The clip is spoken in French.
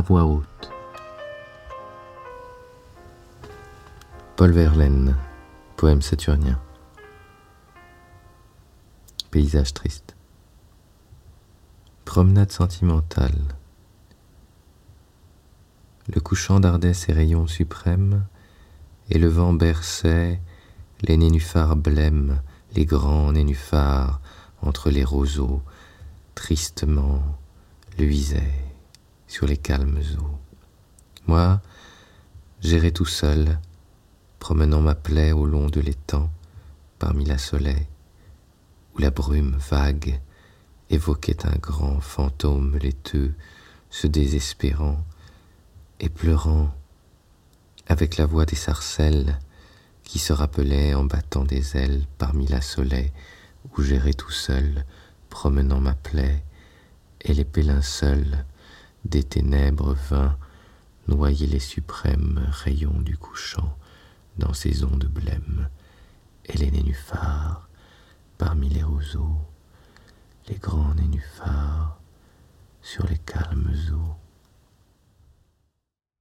voix haute. Paul Verlaine, poème saturnien. Paysage triste. Promenade sentimentale. Le couchant dardait ses rayons suprêmes, et le vent berçait les nénuphars blêmes, les grands nénuphars entre les roseaux, tristement luisaient sur les calmes eaux. Moi, j'irai tout seul, promenant ma plaie au long de l'étang, parmi la soleil, où la brume vague évoquait un grand fantôme laiteux, se désespérant et pleurant, avec la voix des sarcelles qui se rappelaient en battant des ailes parmi la soleil, où j'irai tout seul, promenant ma plaie, et les pélins seuls des ténèbres vint noyer les suprêmes rayons du couchant dans ces ondes blêmes, et les nénuphars parmi les roseaux, les grands nénuphars sur les.